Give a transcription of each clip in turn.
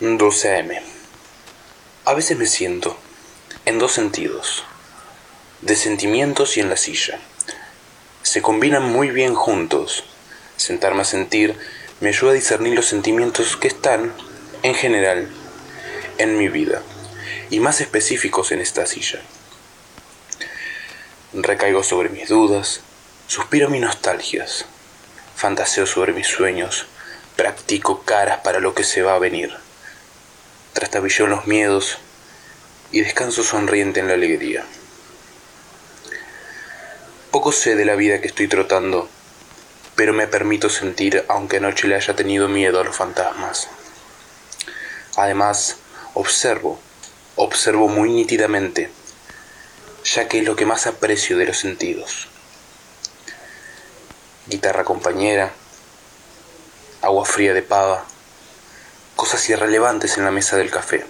12 AM. A veces me siento, en dos sentidos, de sentimientos y en la silla. Se combinan muy bien juntos. Sentarme a sentir me ayuda a discernir los sentimientos que están, en general, en mi vida, y más específicos en esta silla. Recaigo sobre mis dudas, suspiro mis nostalgias, fantaseo sobre mis sueños, practico caras para lo que se va a venir, trastabillo los miedos y descanso sonriente en la alegría. Poco sé de la vida que estoy trotando, pero me permito sentir aunque anoche le haya tenido miedo a los fantasmas. Además, observo, observo muy nítidamente, ya que es lo que más aprecio de los sentidos. Guitarra compañera, agua fría de pava, cosas irrelevantes en la mesa del café.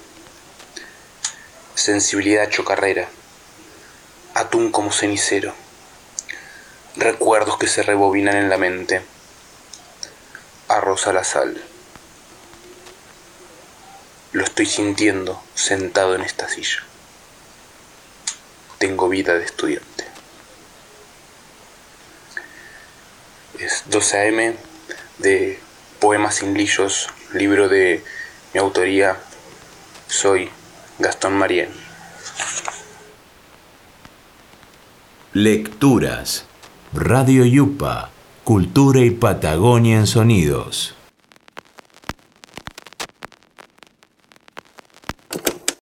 Sensibilidad chocarrera, atún como cenicero recuerdos que se rebobinan en la mente. Arroz a la sal. Lo estoy sintiendo sentado en esta silla. Tengo vida de estudiante. Es 12 AM de Poemas sin Lillos, libro de mi autoría. Soy Gastón Marien. Lecturas Radio Yupa, Cultura y Patagonia en Sonidos.